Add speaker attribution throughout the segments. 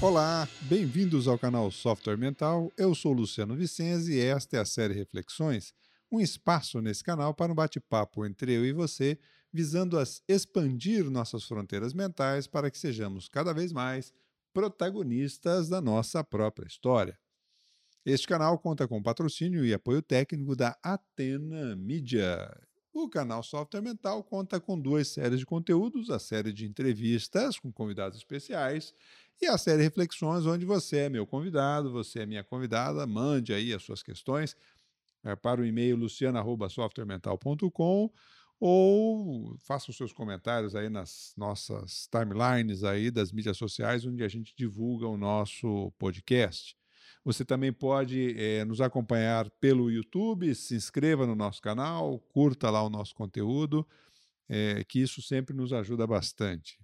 Speaker 1: Olá, bem-vindos ao canal Software Mental. Eu sou Luciano Vicenzi e esta é a série Reflexões, um espaço nesse canal para um bate-papo entre eu e você, visando as expandir nossas fronteiras mentais para que sejamos cada vez mais protagonistas da nossa própria história. Este canal conta com patrocínio e apoio técnico da Atena Media. O canal Software Mental conta com duas séries de conteúdos: a série de entrevistas com convidados especiais e a série Reflexões, onde você é meu convidado, você é minha convidada. Mande aí as suas questões é, para o e-mail luciana.softwaremental.com ou faça os seus comentários aí nas nossas timelines aí das mídias sociais, onde a gente divulga o nosso podcast. Você também pode é, nos acompanhar pelo YouTube, se inscreva no nosso canal, curta lá o nosso conteúdo, é, que isso sempre nos ajuda bastante.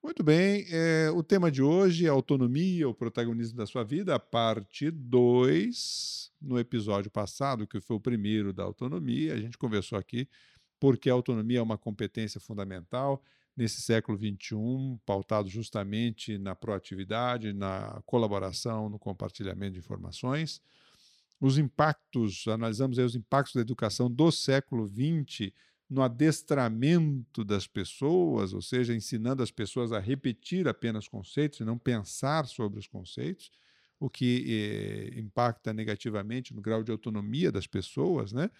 Speaker 1: Muito bem, é, o tema de hoje é autonomia, o protagonismo da sua vida, parte 2. No episódio passado, que foi o primeiro da autonomia, a gente conversou aqui porque a autonomia é uma competência fundamental nesse século XXI, pautado justamente na proatividade, na colaboração, no compartilhamento de informações. Os impactos, analisamos aí os impactos da educação do século XX no adestramento das pessoas, ou seja, ensinando as pessoas a repetir apenas conceitos e não pensar sobre os conceitos, o que eh, impacta negativamente no grau de autonomia das pessoas. Né?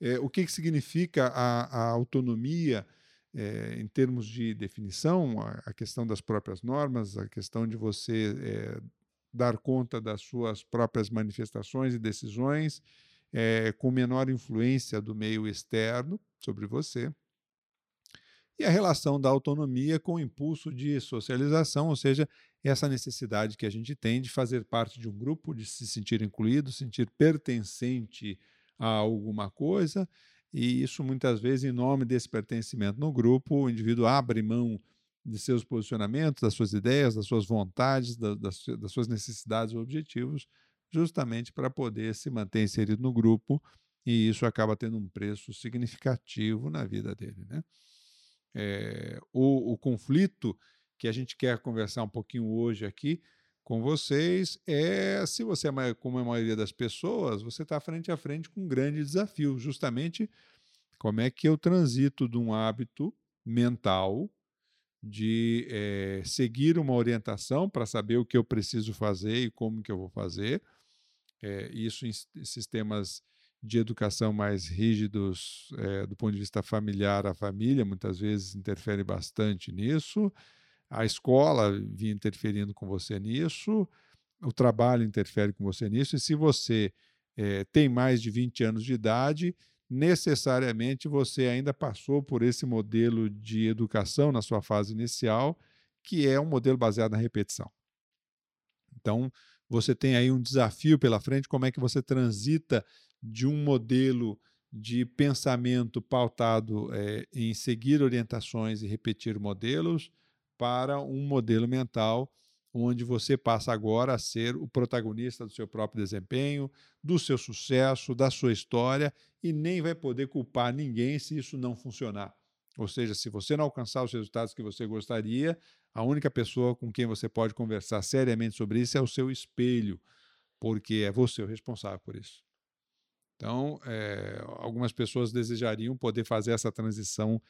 Speaker 1: Eh, o que, que significa a, a autonomia eh, em termos de definição, a, a, questão das próprias normas, a questão de você dar conta das suas próprias manifestações e decisões, com menor influência do meio externo, sobre você. E a relação da autonomia com o impulso de socialização, ou seja, essa necessidade que a gente tem de fazer parte de um grupo, de se sentir incluído, sentir pertencente a alguma coisa, e isso muitas vezes, em nome desse pertencimento no grupo, o indivíduo abre mão de seus posicionamentos, das suas ideias, das suas vontades, das, das suas necessidades ou objetivos, justamente para poder se manter inserido no grupo e isso acaba tendo um preço significativo na vida dele. Né? É, o, o conflito que a gente quer conversar um pouquinho hoje aqui com vocês é se você é como a maioria das pessoas, você está frente a frente com um grande desafio, justamente como é que eu transito de um hábito mental de é, seguir uma orientação para saber o que eu preciso fazer e como que eu vou fazer. É, isso em sistemas de educação mais rígidos é, do ponto de vista familiar, a família muitas vezes interfere bastante nisso, a escola vinha interferindo com você nisso, o trabalho interfere com você nisso, e se você é, tem mais de 20 anos de idade, necessariamente você ainda passou por esse modelo de educação na sua fase inicial, que é um modelo baseado na repetição. Então, você tem aí um desafio pela frente, como é que você transita de um modelo de pensamento pautado é, em seguir orientações e repetir modelos para um modelo mental onde você passa agora a ser o protagonista do seu próprio desempenho, do seu sucesso, da sua história e nem vai poder culpar ninguém se isso não funcionar. Ou seja, se você não alcançar os resultados que você gostaria, a única pessoa com quem você pode conversar seriamente sobre isso é o seu espelho, porque é você o responsável por isso. Então, é, algumas pessoas desejariam poder fazer essa transição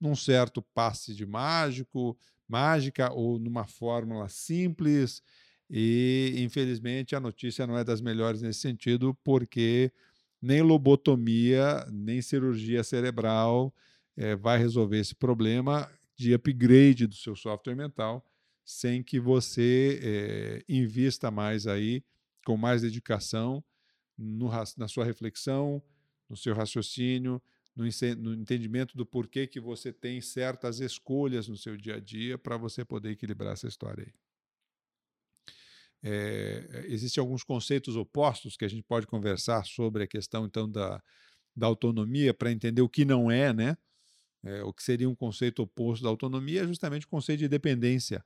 Speaker 1: num certo passe de mágico, mágica ou numa fórmula simples. E, infelizmente, a notícia não é das melhores nesse sentido, porque nem lobotomia, nem cirurgia cerebral é, vai resolver esse problema de upgrade do seu software mental sem que você é, invista mais aí, com mais dedicação no, na sua reflexão, no seu raciocínio, no, no, entendimento do porquê que você tem certas escolhas no seu dia a dia para você poder equilibrar essa história aí. É, Existem alguns conceitos opostos que a gente pode conversar sobre a questão então da, da autonomia para entender o que não é, né? É, o que seria um conceito oposto da autonomia é justamente o conceito de dependência,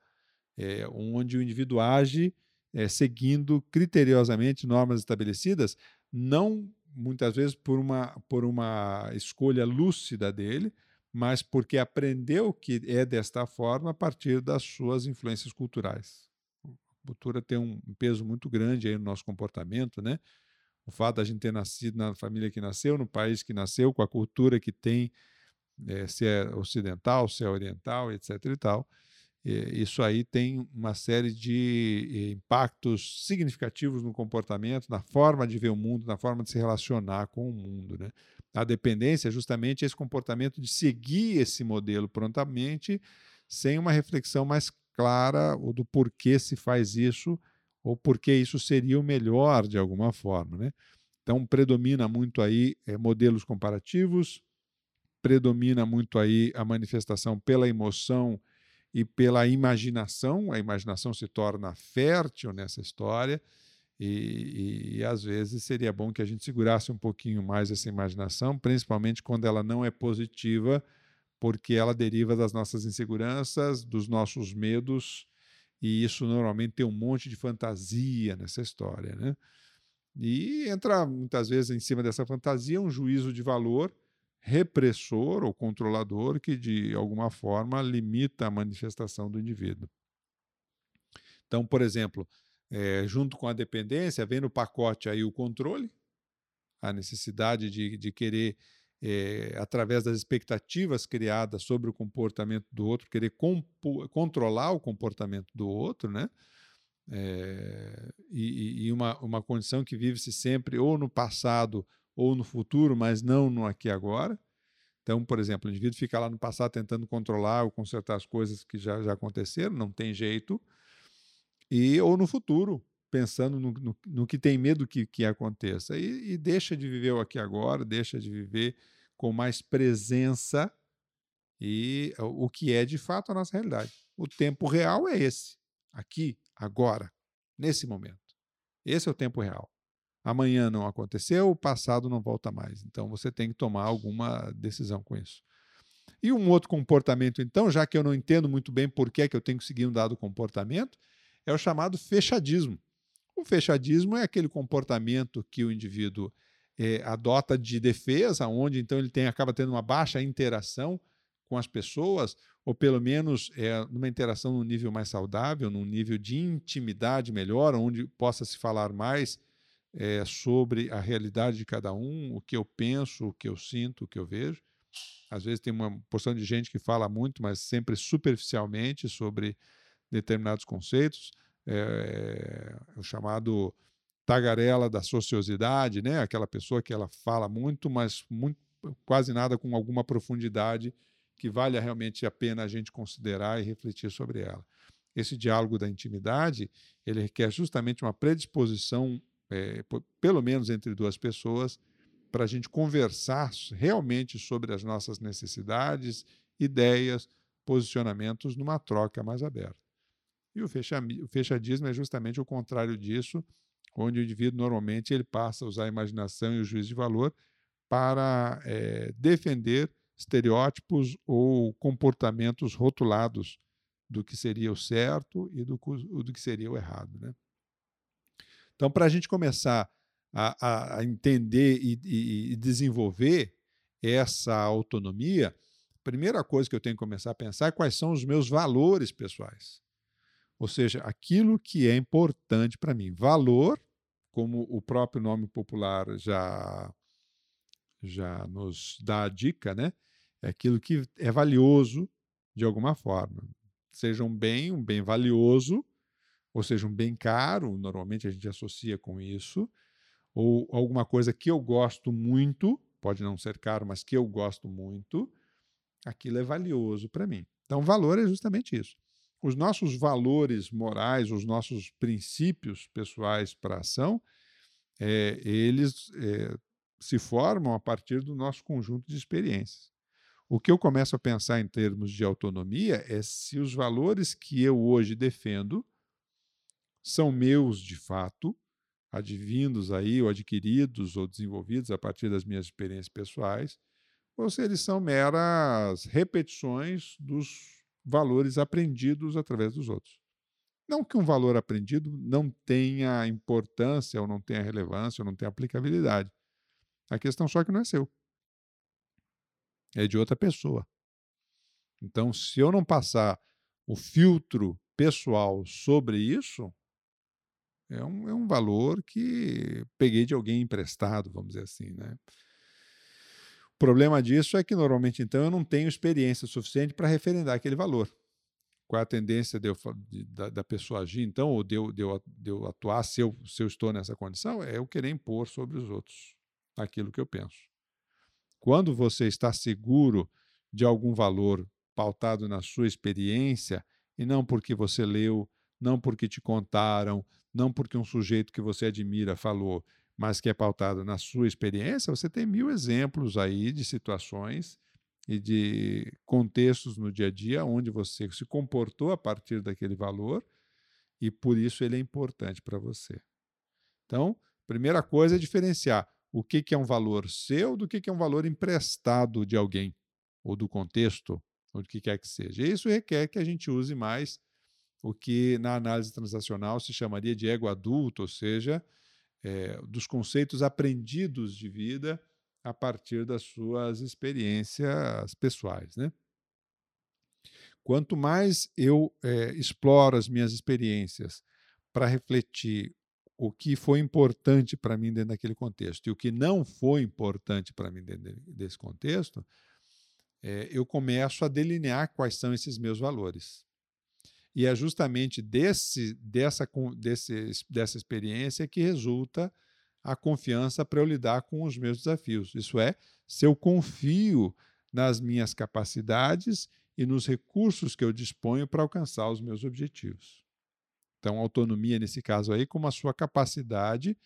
Speaker 1: é, onde o indivíduo age é, seguindo criteriosamente normas estabelecidas, não muitas vezes por uma, por uma escolha lúcida dele, mas porque aprendeu que é desta forma a partir das suas influências culturais. cultura tem um peso muito grande aí no nosso comportamento, né? O fato da gente ter nascido na família que nasceu, no país que nasceu, com a cultura que tem, é, se é ocidental, se é oriental, etc. e tal. Isso aí tem uma série de eh, impactos significativos no comportamento, na forma de ver o mundo, na forma de se relacionar com o mundo. Né? A dependência é justamente esse comportamento de seguir esse modelo prontamente, sem uma reflexão mais clara do porquê se faz isso ou porque isso seria o melhor de alguma forma. Né? Então, predomina muito aí é, modelos comparativos, predomina muito aí a manifestação pela emoção e pela imaginação. A imaginação se torna fértil nessa história. E, e, e, às vezes seria bom que a gente segurasse um pouquinho mais essa imaginação, principalmente quando ela não é positiva, porque ela deriva das nossas inseguranças, dos nossos medos e isso normalmente tem um monte de fantasia nessa história, né? E entra muitas vezes em cima dessa fantasia um juízo de valor repressor ou controlador que de alguma forma limita a manifestação do indivíduo. Então, por exemplo, é, junto com a dependência, vem no pacote aí o controle, a necessidade de, de querer é, através das expectativas criadas sobre o comportamento do outro, querer controlar o comportamento do outro, né? É, e, e uma, uma condição que vive-se sempre ou no passado ou no futuro, mas não no aqui e agora. Então, por exemplo, o indivíduo fica lá no passado tentando controlar ou consertar as coisas que já, já aconteceram, não tem jeito. E, ou no futuro, pensando no, no, no que tem medo que, que aconteça. E, e, deixa de viver o aqui agora, deixa de viver com mais presença e o que é de fato a nossa realidade. O tempo real é esse, aqui, agora, nesse momento. Esse é o tempo real. Amanhã não aconteceu, o passado não volta mais. Então você tem que tomar alguma decisão com isso. E um outro comportamento, então, já que eu não entendo muito bem por que, é que eu tenho que seguir um dado comportamento, é o chamado fechadismo. O fechadismo é aquele comportamento que o indivíduo é, adota de defesa, onde então ele tem, acaba tendo uma baixa interação com as pessoas, ou pelo menos é, numa interação num nível mais saudável, num nível de intimidade melhor, onde possa se falar mais é, sobre a realidade de cada um, o que eu penso, o que eu sinto, o que eu vejo. Às vezes tem uma porção de gente que fala muito, mas sempre superficialmente sobre determinados conceitos é, o chamado tagarela da sociosidade, né? aquela pessoa que ela fala muito, mas muito, quase nada com alguma profundidade que vale realmente a pena a gente considerar e refletir sobre ela. Esse diálogo da intimidade, ele requer justamente uma predisposição, é, pelo menos entre duas pessoas, para a gente conversar realmente sobre as nossas necessidades, ideias, posicionamentos numa troca mais aberta. E o, o fechadismo é justamente o contrário disso, onde o indivíduo normalmente ele passa a usar a imaginação e o juízo de valor para é, defender estereótipos ou comportamentos rotulados do que seria o certo e do, do que seria o errado. Né? Então, para a gente começar a, a entender e, e, e desenvolver essa autonomia, a primeira coisa que eu tenho que começar a pensar é quais são os meus valores pessoais. Ou seja, aquilo que é importante para mim. Valor, como o próprio nome popular já, já nos dá a dica, né? é aquilo que é valioso de alguma forma. Seja um bem, um bem valioso, ou seja, um bem caro, normalmente a gente associa com isso, ou alguma coisa que eu gosto muito, pode não ser caro, mas que eu gosto muito, aquilo é valioso para mim. Então, valor é justamente isso os nossos valores morais, os nossos princípios pessoais para ação, é, eles é, se formam a partir do nosso conjunto de experiências. O que eu começo a pensar em termos de autonomia é se os valores que eu hoje defendo são meus de fato, advindos aí, ou adquiridos, ou desenvolvidos a partir das minhas experiências pessoais, ou se eles são meras repetições dos valores aprendidos através dos outros. Não que um valor aprendido não tenha importância, ou não tenha relevância, ou não tenha aplicabilidade. A questão só é que não é seu. É de outra pessoa. Então, se eu não passar o filtro pessoal sobre isso, É um, é um valor que peguei de alguém emprestado, vamos dizer assim, né? O problema disso é que normalmente então eu não tenho experiência suficiente para referendar aquele valor. Qual é a tendência de eu, de, da, da, pessoa agir, então, ou de eu, de eu, de eu atuar se eu, se eu estou nessa condição? É eu querer impor sobre os outros aquilo que eu penso. Quando você está seguro de algum valor pautado na sua experiência, e não porque você leu, não porque te contaram, não porque um sujeito que você admira falou, mas que é pautado na sua experiência, você tem mil exemplos aí de situações e de contextos no dia a dia onde você se comportou a partir daquele valor e por isso ele é importante para você. Então, primeira coisa é diferenciar o que, que é um valor seu do que, que é um valor emprestado de alguém, ou do contexto, ou do que quer que seja. E isso requer que a gente use mais o que na análise transacional se chamaria de ego adulto, ou seja, é, dos conceitos aprendidos de vida a partir das suas experiências pessoais. Né? Quanto mais eu é, exploro as minhas experiências para refletir o que foi importante para mim dentro daquele contexto e o que não foi importante para mim dentro desse contexto, é, eu começo a delinear quais são esses meus valores. E é justamente desse, dessa, desse, dessa experiência que resulta a confiança para eu lidar com os meus desafios. Isso é, se eu confio nas minhas capacidades e nos recursos que eu disponho para alcançar os meus objetivos. Então, autonomia, nesse caso aí, como a sua capacidade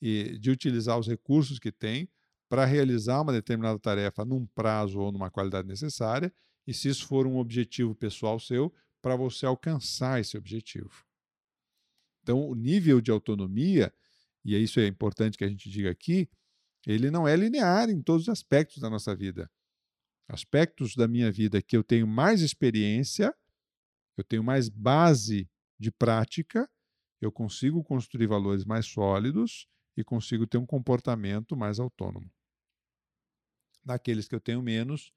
Speaker 1: de utilizar os recursos que tem para realizar uma determinada tarefa num prazo ou numa qualidade necessária, e se isso for um objetivo pessoal seu, para você alcançar esse objetivo. Então, o nível de autonomia, e isso é importante que a gente diga aqui, ele não é linear em todos os aspectos da nossa vida. Aspectos da minha vida que eu tenho mais experiência, eu tenho mais base de prática, eu consigo construir valores mais sólidos e consigo ter um comportamento mais autônomo. Naqueles que eu tenho menos,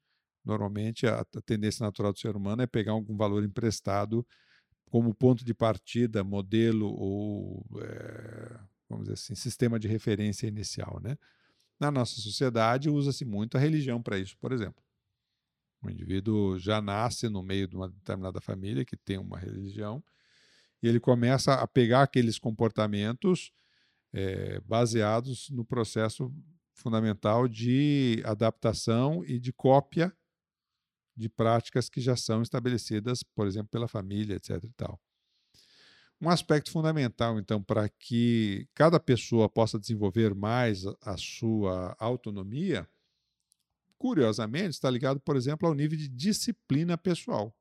Speaker 1: Normalmente, a, a tendência natural do ser humano é pegar algum valor emprestado como ponto de partida, modelo ou, é, vamos dizer assim, sistema de referência inicial. Né? Na nossa sociedade, usa-se muito a religião para isso, por exemplo. O indivíduo já nasce no meio de uma determinada família que tem uma religião e ele começa a pegar aqueles comportamentos é, baseados no processo fundamental de adaptação e de cópia de práticas que já são estabelecidas, por exemplo, pela família, etc. E tal. Um aspecto fundamental, então, para que cada pessoa possa desenvolver mais a sua autonomia, curiosamente, está ligado, por exemplo, ao nível de disciplina pessoal.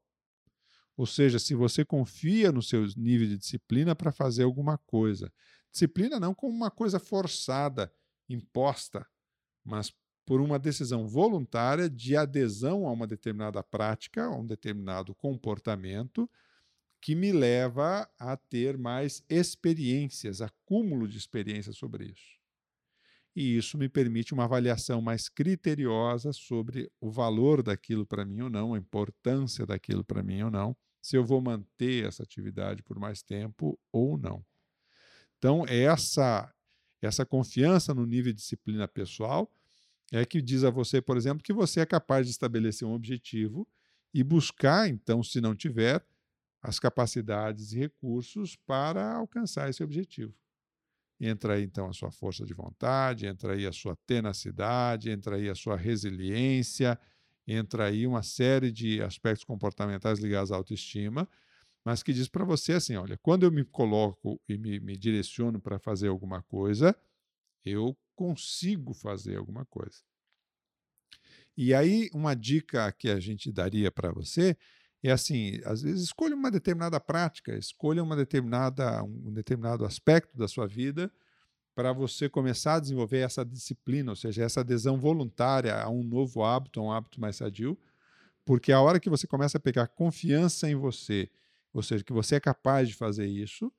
Speaker 1: Ou seja, se você confia no seu nível de disciplina para fazer alguma coisa. Disciplina não como uma coisa forçada, imposta, mas por uma decisão voluntária de adesão a uma determinada prática, a um determinado comportamento, que me leva a ter mais experiências, acúmulo de experiências sobre isso. E isso me permite uma avaliação mais criteriosa sobre o valor daquilo para mim ou não, a importância daquilo para mim ou não, se eu vou manter essa atividade por mais tempo ou não. Então, essa, essa confiança no nível de disciplina pessoal é que diz a você, por exemplo, que você é capaz de estabelecer um objetivo e buscar, então, se não tiver, as capacidades e recursos para alcançar esse objetivo. Entra aí, então, a sua força de vontade, entra aí a sua tenacidade, entra aí a sua resiliência, entra aí uma série de aspectos comportamentais ligados à autoestima, mas que diz para você assim: olha, quando eu me coloco e me, me direciono para fazer alguma coisa, eu consigo fazer alguma coisa. E aí, uma dica que a gente daria para você é assim: às vezes escolha uma determinada prática, escolha uma determinada, um determinado aspecto da sua vida para você começar a desenvolver essa disciplina, ou seja, essa adesão voluntária a um novo hábito, a um hábito mais sadio, porque a hora que você começa a pegar confiança em você, ou seja, que você é capaz de fazer isso,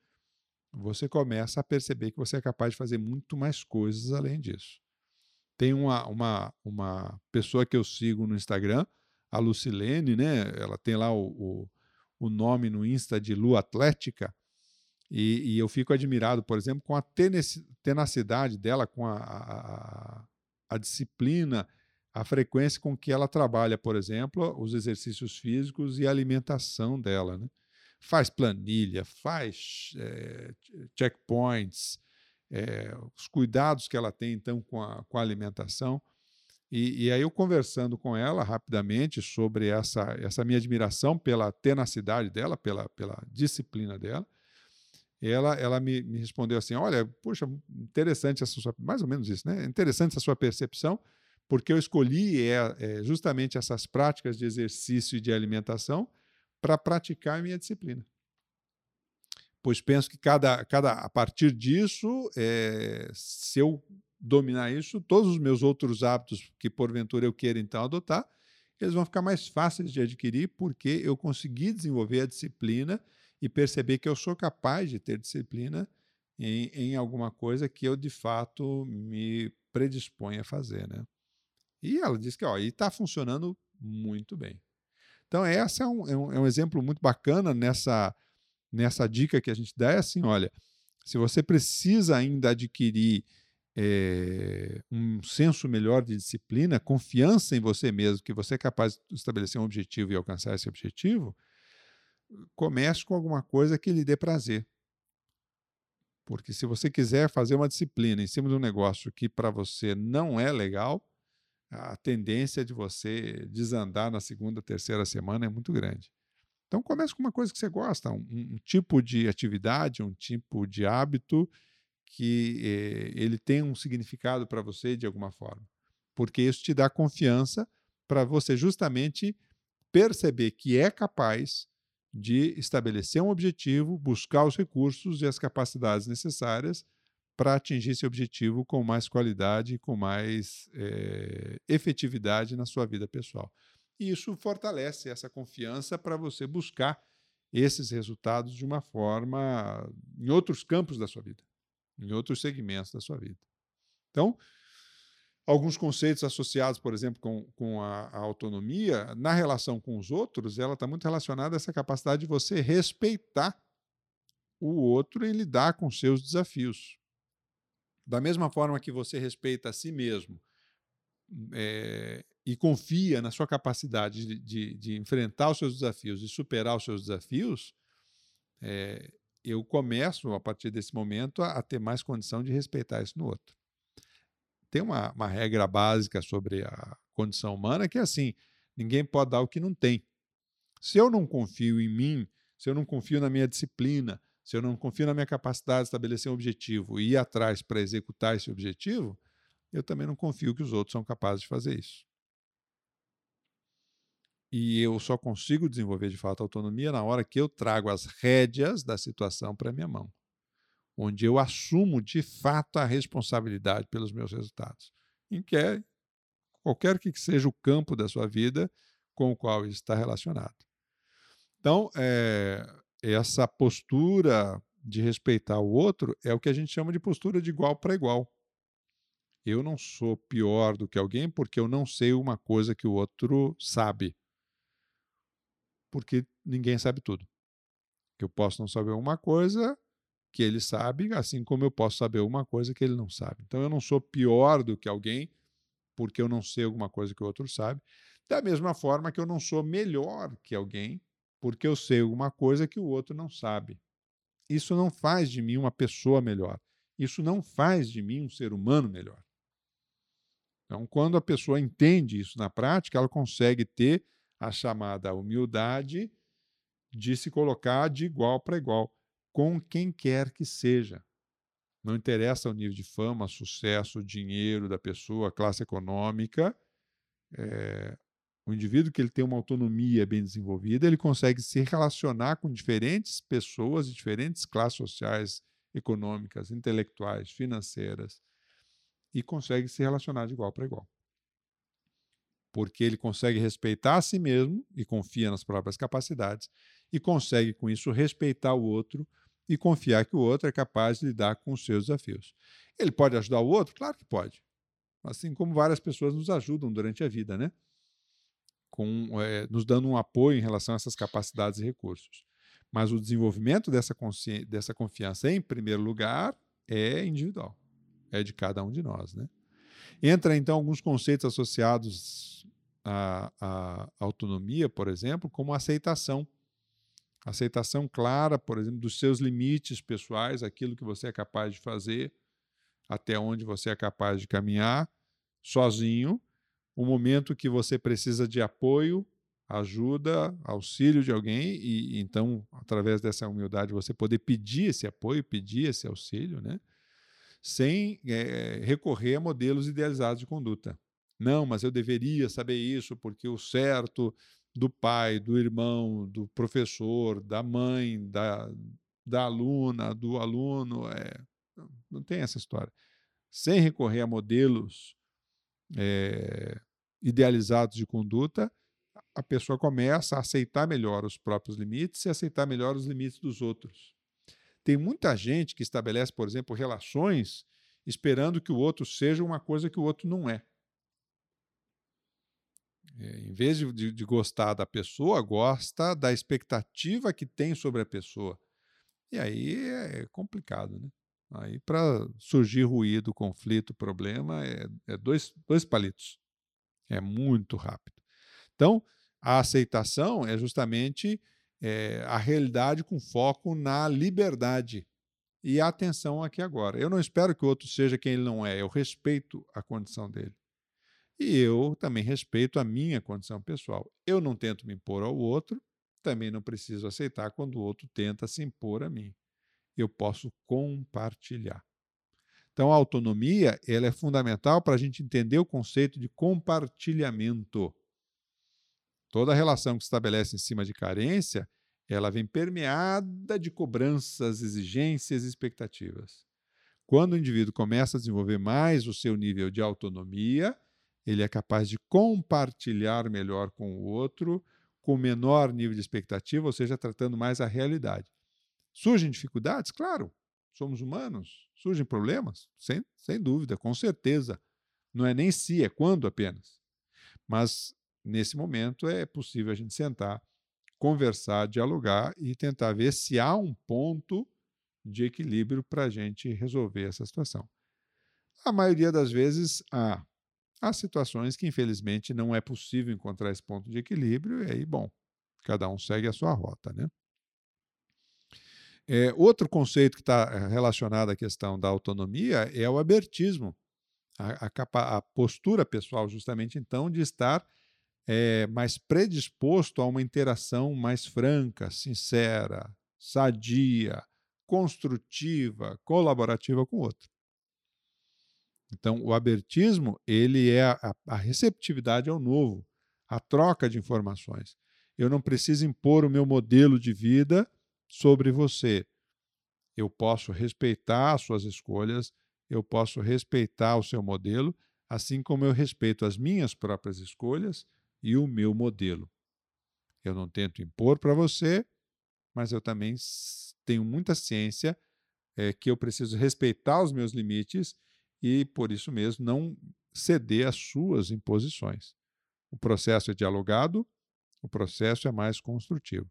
Speaker 1: você começa a perceber que você é capaz de fazer muito mais coisas além disso. Tem uma, uma, uma pessoa que eu sigo no Instagram, a Lucilene, né? ela tem lá o, o, o nome no Insta de Lu Atlética, E, e, eu fico admirado, por exemplo, com a tenacidade dela, com a, a, a, disciplina, a frequência com que ela trabalha, por exemplo, os exercícios físicos e a alimentação dela. Né? Faz planilha, faz é, checkpoints, é, os cuidados que ela tem, então, com a, com a alimentação. E, e, aí eu conversando com ela rapidamente sobre essa, essa minha admiração pela tenacidade dela, pela, pela disciplina dela, ela, ela me, me respondeu assim, olha, puxa, interessante essa sua, mais ou menos isso, né? Interessante essa sua percepção, porque eu escolhi é, é justamente essas práticas de exercício e de alimentação para praticar a minha disciplina. Pois penso que cada, cada a partir disso, é, se eu dominar isso, todos os meus outros hábitos que porventura eu queira então adotar, eles vão ficar mais fáceis de adquirir porque eu consegui desenvolver a disciplina e perceber que eu sou capaz de ter disciplina em, em alguma coisa que eu de fato me predisponho a fazer, né? E ela disse que ó, está funcionando muito bem. Então essa é um, é um, é um exemplo muito bacana nessa nessa dica que a gente dá é assim, olha, se você precisa ainda adquirir é, um senso melhor de disciplina, confiança em você mesmo, que você é capaz de estabelecer um objetivo e alcançar esse objetivo, comece com alguma coisa que lhe dê prazer. Porque se você quiser fazer uma disciplina em cima de um negócio que para você não é legal, a tendência de você desandar na segunda, terceira semana é muito grande. Então comece com uma coisa que você gosta, um, um tipo de atividade, um tipo de hábito que eh, ele tem um significado para você de alguma forma. Porque isso te dá confiança para você justamente perceber que é capaz de estabelecer um objetivo, buscar os recursos e as capacidades necessárias para atingir esse objetivo com mais qualidade e com mais é, efetividade na sua vida pessoal. E isso fortalece essa confiança para você buscar esses resultados de uma forma em outros campos da sua vida em outros segmentos da sua vida. Então, alguns conceitos associados, por exemplo, com, com a, a autonomia, na relação com os outros, ela está muito relacionada a essa capacidade de você respeitar o outro e lidar com seus desafios. Da mesma forma que você respeita a si mesmo é, e confia na sua capacidade de, de, de, enfrentar os seus desafios e superar os seus desafios, é, eu começo, a partir desse momento, a, a, ter mais condição de respeitar isso no outro. Tem uma, uma regra básica sobre a condição humana que é assim: ninguém pode dar o que não tem. Se eu não confio em mim, se eu não confio na minha disciplina, se eu não confio na minha capacidade de estabelecer um objetivo e ir atrás para executar esse objetivo, eu também não confio que os outros são capazes de fazer isso. E eu só consigo desenvolver de fato autonomia na hora que eu trago as rédeas da situação para minha mão, onde eu assumo de fato a responsabilidade pelos meus resultados, em que é qualquer que seja o campo da sua vida com o qual isso está relacionado. Então, é, essa postura de respeitar o outro é o que a gente chama de postura de igual para igual. Eu não sou pior do que alguém porque eu não sei uma coisa que o outro sabe porque ninguém sabe tudo. Eu posso não saber uma coisa que ele sabe, assim como eu posso saber uma coisa que ele não sabe. Então eu não sou pior do que alguém porque eu não sei alguma coisa que o outro sabe. Da mesma forma que eu não sou melhor que alguém porque eu sei alguma coisa que o outro não sabe. Isso não faz de mim uma pessoa melhor. Isso não faz de mim um ser humano melhor. Então, quando a pessoa entende isso na prática, ela consegue ter a chamada humildade de se colocar de igual para igual com quem quer que seja. Não interessa o nível de fama, sucesso, dinheiro da pessoa, classe econômica. É, o indivíduo que ele tem uma autonomia bem desenvolvida, ele consegue se relacionar com diferentes pessoas diferentes classes sociais, econômicas, intelectuais, financeiras, e consegue se relacionar de igual para igual porque ele consegue respeitar a si mesmo e confia nas próprias capacidades, e consegue com isso respeitar o outro e confiar que o outro é capaz de lidar com os seus desafios. Ele pode ajudar o outro? Claro que pode. Assim como várias pessoas nos ajudam durante a vida, né? Com, é, nos dando um apoio em relação a essas capacidades e recursos. Mas o desenvolvimento dessa, dessa confiança, em primeiro lugar, é individual, é de cada um de nós. Né? Entra então alguns conceitos associados à, à autonomia, por exemplo, como aceitação. Aceitação clara, por exemplo, dos seus limites pessoais, aquilo que você é capaz de fazer, até onde você é capaz de caminhar sozinho, o momento que você precisa de apoio, ajuda, auxílio de alguém, e então, através dessa humildade, você poder pedir esse apoio, pedir esse auxílio, né? sem é, recorrer a modelos idealizados de conduta. Não, mas eu deveria saber isso porque o certo do pai, do irmão, do professor, da mãe, da, da aluna, do aluno, é, não tem essa história. Sem recorrer a modelos é, idealizados de conduta, a pessoa começa a aceitar melhor os próprios limites e aceitar melhor os limites dos outros. Tem muita gente que estabelece, por exemplo, relações esperando que o outro seja uma coisa que o outro não é. é em vez de, de, de gostar da pessoa, gosta da expectativa que tem sobre a pessoa. E aí é complicado, né? Aí, para surgir ruído, conflito, problema, é, é, dois, dois palitos. É muito rápido. Então, a aceitação é justamente é, a realidade com foco na liberdade e a atenção aqui agora. Eu não espero que o outro seja quem ele não é, eu respeito a condição dele. E eu também respeito a minha condição pessoal. Eu não tento me impor ao outro, também não preciso aceitar quando o outro tenta se impor a mim. Eu posso compartilhar. Então, a autonomia ela é fundamental para a gente entender o conceito de compartilhamento. Toda relação que se estabelece em cima de carência, ela vem permeada de cobranças, exigências e expectativas. Quando o indivíduo começa a desenvolver mais o seu nível de autonomia, ele é capaz de compartilhar melhor com o outro, com menor nível de expectativa, ou seja, tratando mais a realidade. Surgem dificuldades? Claro, somos humanos. Surgem problemas? Sem, sem dúvida, com certeza. Não é nem se, é quando apenas. Mas nesse momento é possível a gente sentar, conversar, dialogar e tentar ver se há um ponto de equilíbrio para a gente resolver essa situação. A maioria das vezes há. Há situações que, infelizmente, não é possível encontrar esse ponto de equilíbrio, e aí, bom, cada um segue a sua rota. Né? É, outro conceito que está eh, relacionado à questão da autonomia é o abertismo, a, a, a postura pessoal, justamente, então, de estar é, mais predisposto a uma interação mais franca, sincera, sadia, construtiva, colaborativa com o outro. Então, o abertismo ele é a, a receptividade ao novo, a troca de informações. Eu não preciso impor o meu modelo de vida sobre você. Eu posso respeitar as suas escolhas, eu posso respeitar o seu modelo, assim como eu respeito as minhas próprias escolhas e o meu modelo. Eu não tento impor para você, mas eu também tenho muita ciência é, que eu preciso respeitar os meus limites e, por isso mesmo, não ceder às suas imposições. O processo é dialogado, o processo é mais construtivo.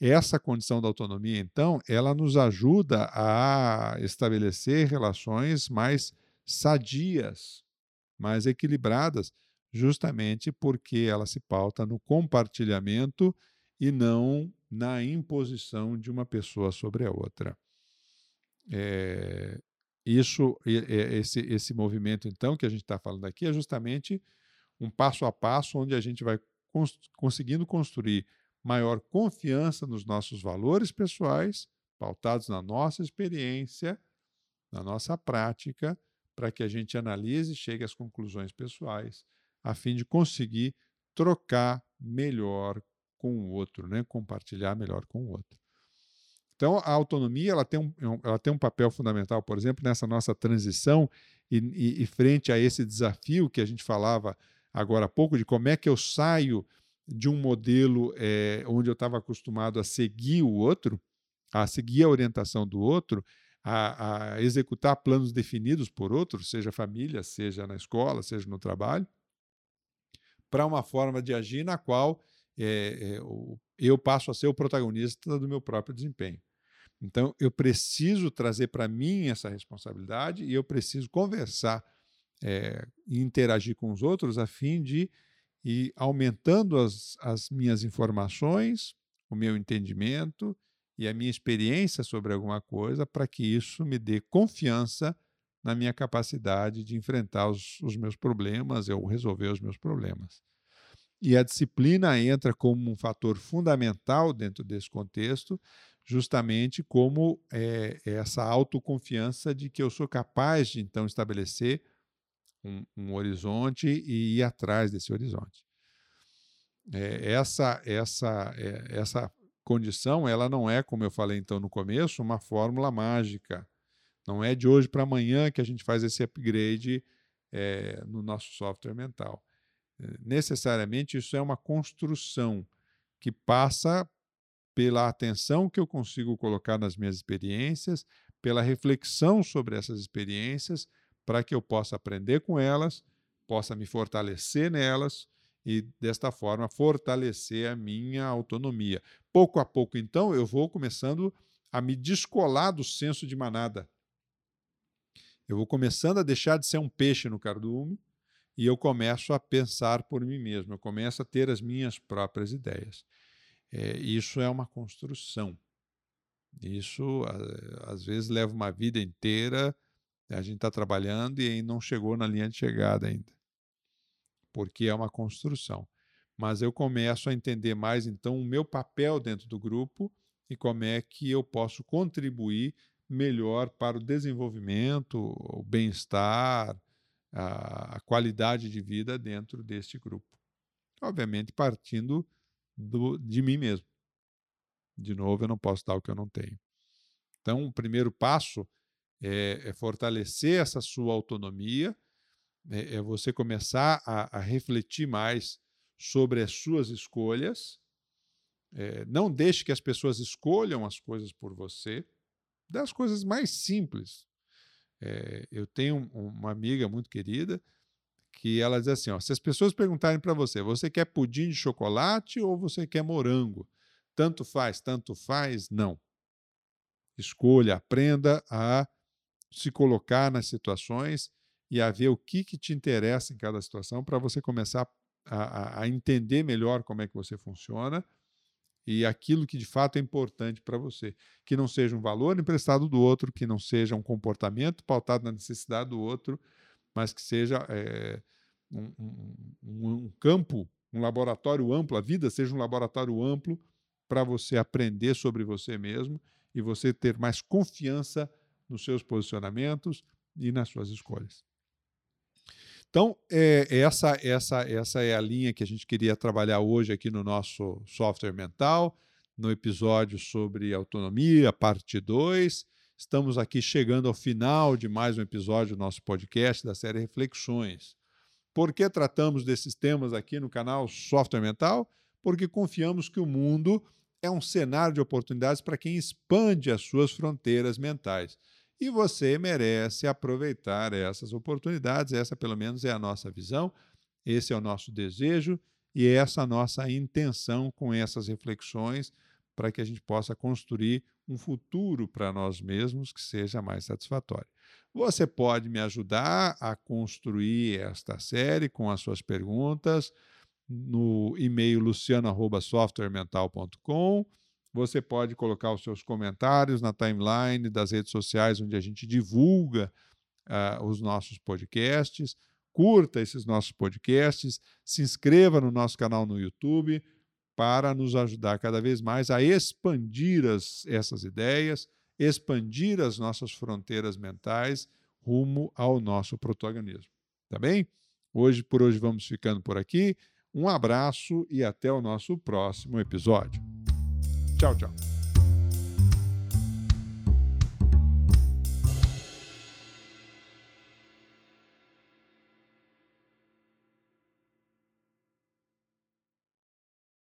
Speaker 1: Essa condição da autonomia, então, ela nos ajuda a estabelecer relações mais sadias, mais equilibradas, justamente porque ela se pauta no compartilhamento e não na imposição de uma pessoa sobre a outra. É, isso, esse, esse movimento, então, que a gente está falando aqui, é justamente um passo a passo onde a gente vai cons conseguindo construir maior confiança nos nossos valores pessoais, pautados na nossa experiência, na nossa prática, para que a gente analise e chegue às conclusões pessoais a fim de conseguir trocar melhor com o outro, né? compartilhar melhor com o outro. Então, a autonomia ela tem, um, é ela tem um papel fundamental, por exemplo, nessa nossa transição e, e, e frente a esse desafio que a gente falava agora há pouco, de como é que eu saio de um modelo é, onde eu estava acostumado a seguir o outro, a seguir a orientação do outro, a, a executar planos definidos por outro, seja família, seja na escola, seja no trabalho, para uma forma de agir na qual é, é, eu passo a ser o protagonista do meu próprio desempenho. Então, eu preciso trazer para mim essa responsabilidade e eu preciso conversar e interagir com os outros a fim de ir aumentando as, as minhas informações, o meu entendimento e a minha experiência sobre alguma coisa para que isso me dê confiança na minha capacidade de enfrentar os, os meus problemas ou resolver os meus problemas. E a disciplina entra como um fator fundamental dentro desse contexto, justamente como é, essa autoconfiança de que eu sou capaz de então estabelecer um, um horizonte e ir atrás desse horizonte. É, essa, essa, é, essa condição, ela não é, como eu falei então no começo, uma fórmula mágica. Não é de hoje para amanhã que a gente faz esse upgrade é, no nosso software mental necessariamente isso é uma construção que passa pela atenção que eu consigo colocar nas minhas experiências, pela reflexão sobre essas experiências, para que eu possa aprender com elas, possa me fortalecer nelas e, desta forma, fortalecer a minha autonomia. Pouco a pouco, então, eu vou começando a me descolar do senso de manada. Eu vou começando a deixar de ser um peixe no cardume e eu começo a pensar por mim mesmo, eu começo a ter as minhas próprias ideias. É, isso é uma construção. Isso, às vezes, leva uma vida inteira, a gente está trabalhando e não chegou na linha de chegada ainda, porque é uma construção. Mas eu começo a entender mais, então, o meu papel dentro do grupo e como é que eu posso contribuir melhor para o desenvolvimento, o bem-estar, a, a qualidade de vida dentro deste grupo. Obviamente, partindo do, de mim mesmo. De novo, eu não posso dar o que eu não tenho. Então, o primeiro passo é, é fortalecer essa sua autonomia, é, é você começar a, a, refletir mais sobre as suas escolhas. É, não deixe que as pessoas escolham as coisas por você, das coisas mais simples. É, eu tenho uma amiga muito querida que ela diz assim: ó, se as pessoas perguntarem para você, você quer pudim de chocolate ou você quer morango? Tanto faz, tanto faz, não. Escolha, aprenda a se colocar nas situações e a ver o que, que te interessa em cada situação para você começar a, a, entender melhor como é que você funciona e aquilo que de fato é importante para você. Que não seja um valor emprestado do outro, que não seja um comportamento pautado na necessidade do outro, mas que seja é, um, um, um, campo, um laboratório amplo, a vida seja um laboratório amplo para você aprender sobre você mesmo e você ter mais confiança nos seus posicionamentos e nas suas escolhas. Então, é, essa, essa, essa é a linha que a gente queria trabalhar hoje aqui no nosso software mental, no episódio sobre autonomia, parte 2. Estamos aqui chegando ao final de mais um episódio do nosso podcast da série Reflexões. Por que tratamos desses temas aqui no canal Software Mental? Porque confiamos que o mundo é um cenário de oportunidades para quem expande as suas fronteiras mentais e você merece aproveitar essas oportunidades. Essa, pelo menos, é a nossa visão, esse é o nosso desejo e é essa a nossa intenção com essas reflexões para que a gente possa construir um futuro para nós mesmos que seja mais satisfatório. Você pode me ajudar a construir esta série com as suas perguntas no e-mail luciano@softwaremental.com você pode colocar os seus comentários na timeline das redes sociais onde a gente divulga uh, os nossos podcasts. Curta esses nossos podcasts, se inscreva no nosso canal no YouTube para nos ajudar cada vez mais a expandir as, essas ideias, expandir as nossas fronteiras mentais rumo ao nosso protagonismo. Tá bem? Hoje por hoje vamos ficando por aqui. Um abraço e até o nosso próximo episódio. 校长。